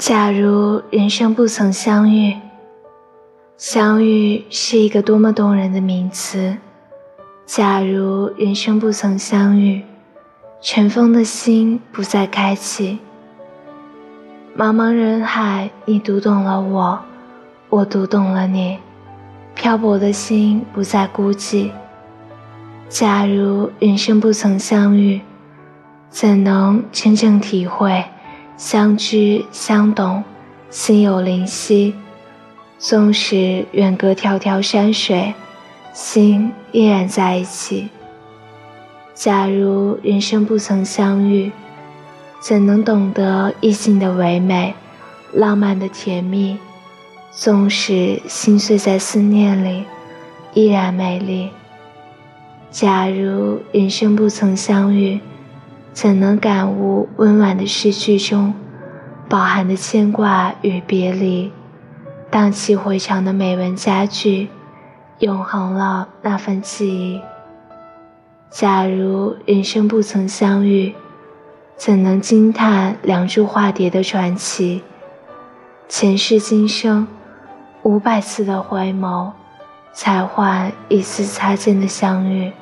假如人生不曾相遇，相遇是一个多么动人的名词。假如人生不曾相遇，尘封的心不再开启。茫茫人海，你读懂了我，我读懂了你，漂泊的心不再孤寂。假如人生不曾相遇，怎能真正体会？相知相懂，心有灵犀。纵使远隔迢迢山水，心依然在一起。假如人生不曾相遇，怎能懂得异性的唯美，浪漫的甜蜜？纵使心碎在思念里，依然美丽。假如人生不曾相遇。怎能感悟温婉的诗句中饱含的牵挂与别离？荡气回肠的美文佳句，永恒了那份记忆。假如人生不曾相遇，怎能惊叹梁祝化蝶的传奇？前世今生，五百次的回眸，才换一次擦肩的相遇。